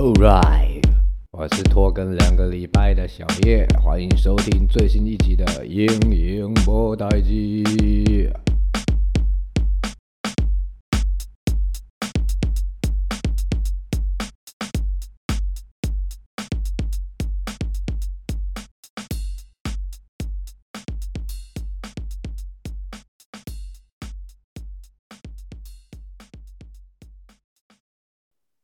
Alright，我是拖更两个礼拜的小叶，欢迎收听最新一集的《英英波台机》。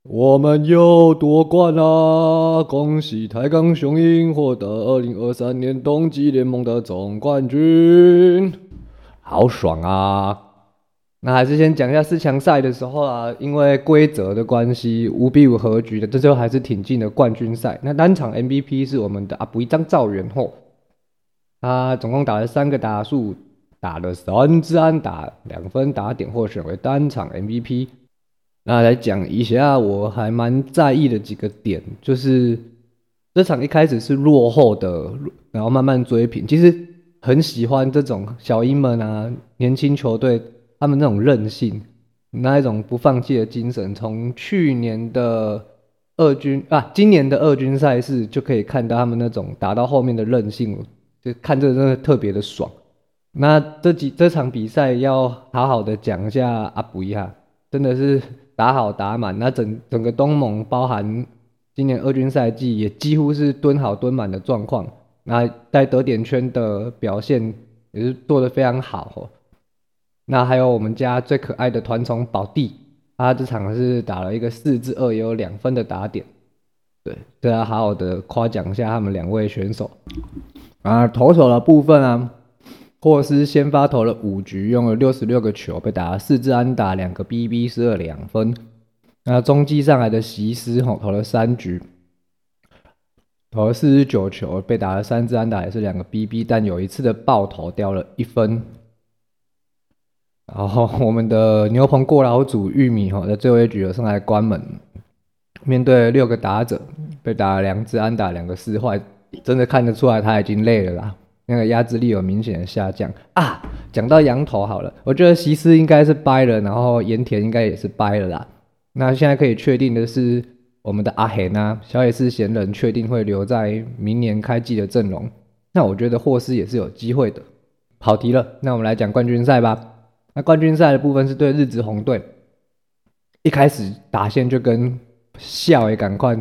我们又夺冠啦！恭喜台钢雄鹰获得二零二三年冬季联盟的总冠军，好爽啊！那还是先讲一下四强赛的时候啊，因为规则的关系，五比五和局的，这最后还是挺进了冠军赛。那单场 MVP 是我们的阿布一张赵元后，他总共打了三个打数，打了三支安打，两分打点，获选为单场 MVP。那来讲一下，我还蛮在意的几个点，就是这场一开始是落后的，然后慢慢追平。其实很喜欢这种小鹰们啊，年轻球队他们那种韧性，那一种不放弃的精神。从去年的二军啊，今年的二军赛事就可以看到他们那种打到后面的韧性，就看着真的特别的爽。那这几这场比赛要好好的讲一下阿布一下，真的是。打好打满，那整整个东盟包含今年二军赛季也几乎是蹲好蹲满的状况。那在得点圈的表现也是做得非常好哦。那还有我们家最可爱的团宠宝弟，他这场是打了一个四至二，也有两分的打点。对，都要好好的夸奖一下他们两位选手。啊，投手的部分啊。霍斯先发投了五局，用了六十六个球，被打了四支安打，两个 BB，失了两分。那中继上来的席斯吼投了三局，投了四十九球，被打了三支安打，也是两个 BB，但有一次的爆头掉了一分。然后我们的牛棚过劳组玉米吼在最后一局有上来关门，面对六个打者，被打了两支安打，两个四坏，真的看得出来他已经累了啦。那个压制力有明显的下降啊！讲到羊头好了，我觉得西斯应该是掰了，然后盐田应该也是掰了啦。那现在可以确定的是，我们的阿黑呢，小野寺贤人确定会留在明年开季的阵容。那我觉得霍斯也是有机会的。跑题了，那我们来讲冠军赛吧。那冠军赛的部分是对日职红队，一开始打线就跟笑也赶快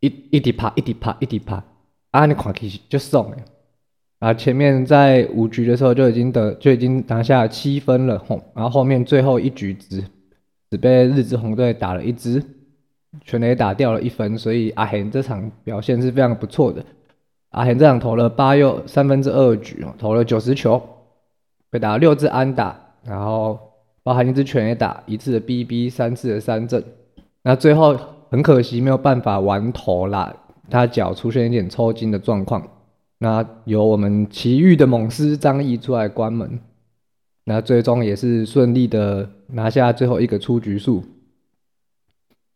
一一滴啪一滴啪一滴啪，啊你看起就送诶。啊，前面在五局的时候就已经得就已经拿下七分了，吼，然后后面最后一局只只被日之红队打了一支，全垒打掉了一分，所以阿贤这场表现是非常不错的。阿贤这场投了八又三分之二局，投了九十球，被打六支安打，然后包含一支全垒打，一次的 BB，三次的三振。那最后很可惜没有办法完投啦，他脚出现一点抽筋的状况。那由我们奇遇的猛狮张毅出来关门，那最终也是顺利的拿下最后一个出局数，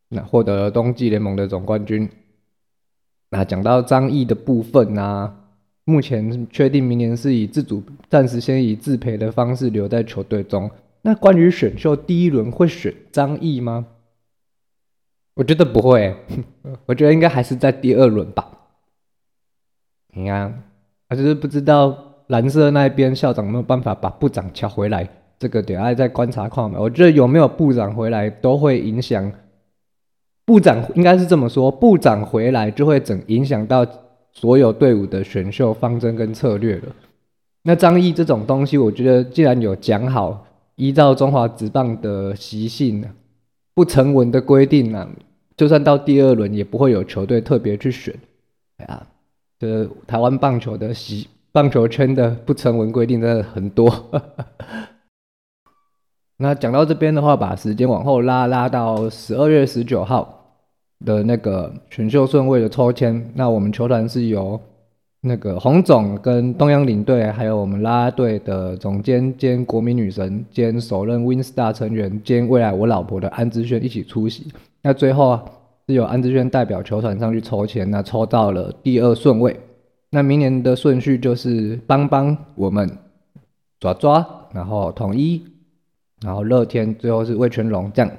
那获得了冬季联盟的总冠军。那讲到张毅的部分呢，目前确定明年是以自主，暂时先以自培的方式留在球队中。那关于选秀第一轮会选张毅吗？我觉得不会，我觉得应该还是在第二轮吧。你看，他就是不知道蓝色那边校长有没有办法把部长抢回来，这个得爱再观察看嘛。我觉得有没有部长回来都会影响，部长应该是这么说，部长回来就会整影响到所有队伍的选秀方针跟策略了。那张毅这种东西，我觉得既然有讲好，依照中华职棒的习性，不成文的规定呢，就算到第二轮也不会有球队特别去选，哎呀。这台湾棒球的习棒球圈的不成文规定真的很多。那讲到这边的话，把时间往后拉，拉到十二月十九号的那个选秀顺位的抽签。那我们球团是由那个洪总跟东洋领队，还有我们拉拉队的总监兼国民女神兼首任 Win Star 成员兼未来我老婆的安之轩一起出席。那最后啊。是由安志轩代表球团上去抽签，那抽到了第二顺位。那明年的顺序就是帮帮我们抓抓，然后统一，然后乐天，最后是魏全龙这样。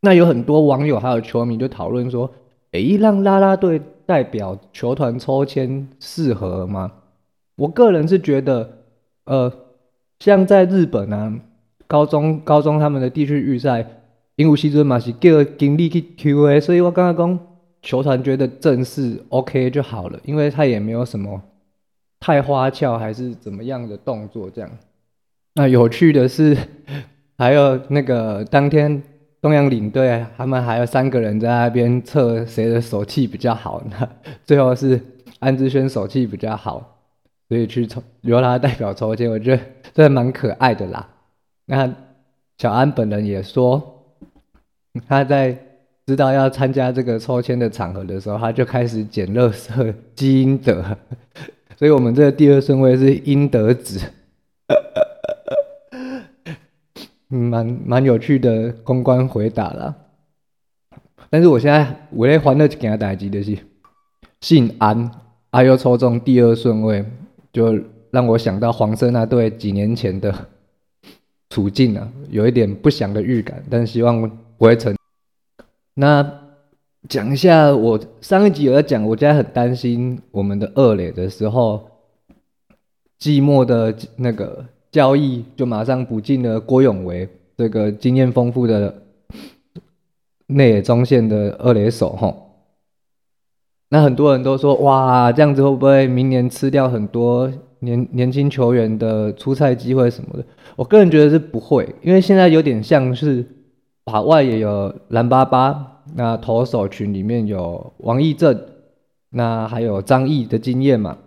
那有很多网友还有球迷就讨论说：“诶，让啦啦队代表球团抽签适合吗？我个人是觉得，呃，像在日本啊，高中高中他们的地区预赛，因为西尊嘛是叫经理去 Q A，所以我刚刚讲球团觉得正式 OK 就好了，因为他也没有什么太花俏还是怎么样的动作这样。那有趣的是，还有那个当天东洋领队他们还有三个人在那边测谁的手气比较好，那最后是安之轩手气比较好。所以去抽由他代表抽签，我觉得真的蛮可爱的啦。那小安本人也说，他在知道要参加这个抽签的场合的时候，他就开始捡乐色积阴德。所以我们这个第二顺位是阴德子，蛮蛮有趣的公关回答啦。但是我现在我在欢乐一件代志就是姓安，他又抽中第二顺位。就让我想到黄色那队几年前的处境啊，有一点不祥的预感，但希望不会成。那讲一下，我上一集有在讲，我家很担心我们的二垒的时候，寂寞的那个交易就马上补进了郭永维这个经验丰富的内野中线的二垒手哈。那很多人都说，哇，这样子会不会明年吃掉很多年年轻球员的出赛机会什么的？我个人觉得是不会，因为现在有点像是把外也有蓝巴巴，那投手群里面有王义正，那还有张毅的经验嘛，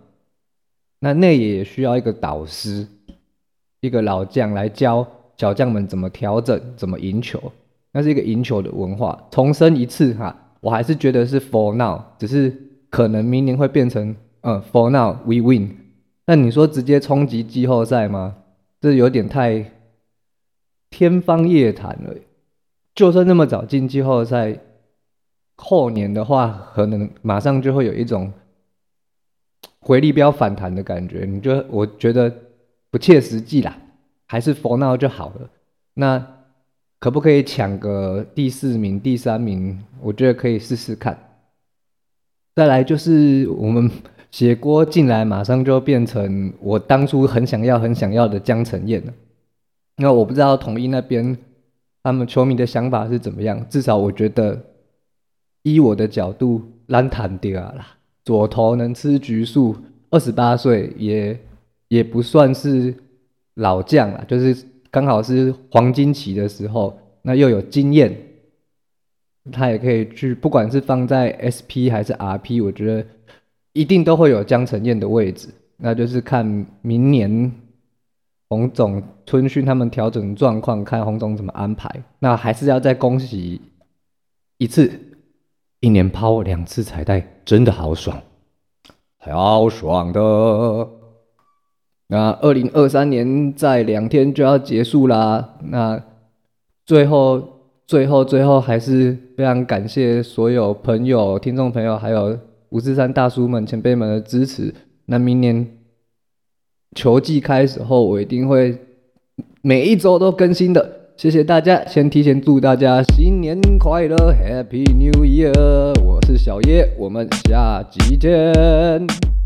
那内也需要一个导师，一个老将来教小将们怎么调整，怎么赢球，那是一个赢球的文化，重申一次哈。我还是觉得是 for now，只是可能明年会变成，嗯，for now we win。那你说直接冲击季后赛吗？这有点太天方夜谭了。就算那么早进季后赛，后年的话，可能马上就会有一种回力镖反弹的感觉。你就我觉得不切实际啦，还是 for now 就好了。那。可不可以抢个第四名、第三名？我觉得可以试试看。再来就是我们写锅进来，马上就变成我当初很想要、很想要的江晨燕了。那我不知道统一那边他们球迷的想法是怎么样。至少我觉得，依我的角度，烂坦掉啦，左投能吃橘树，二十八岁也也不算是老将了，就是。刚好是黄金期的时候，那又有经验，他也可以去，不管是放在 SP 还是 RP，我觉得一定都会有江承燕的位置。那就是看明年洪总春训他们调整状况，看洪总怎么安排。那还是要再恭喜一次，一年抛两次彩带，真的好爽，好爽的。那二零二三年在两天就要结束啦。那最后、最后、最后，还是非常感谢所有朋友、听众朋友，还有五四三大叔们、前辈们的支持。那明年球季开始后，我一定会每一周都更新的。谢谢大家，先提前祝大家新年快乐，Happy New Year！我是小叶，我们下集见。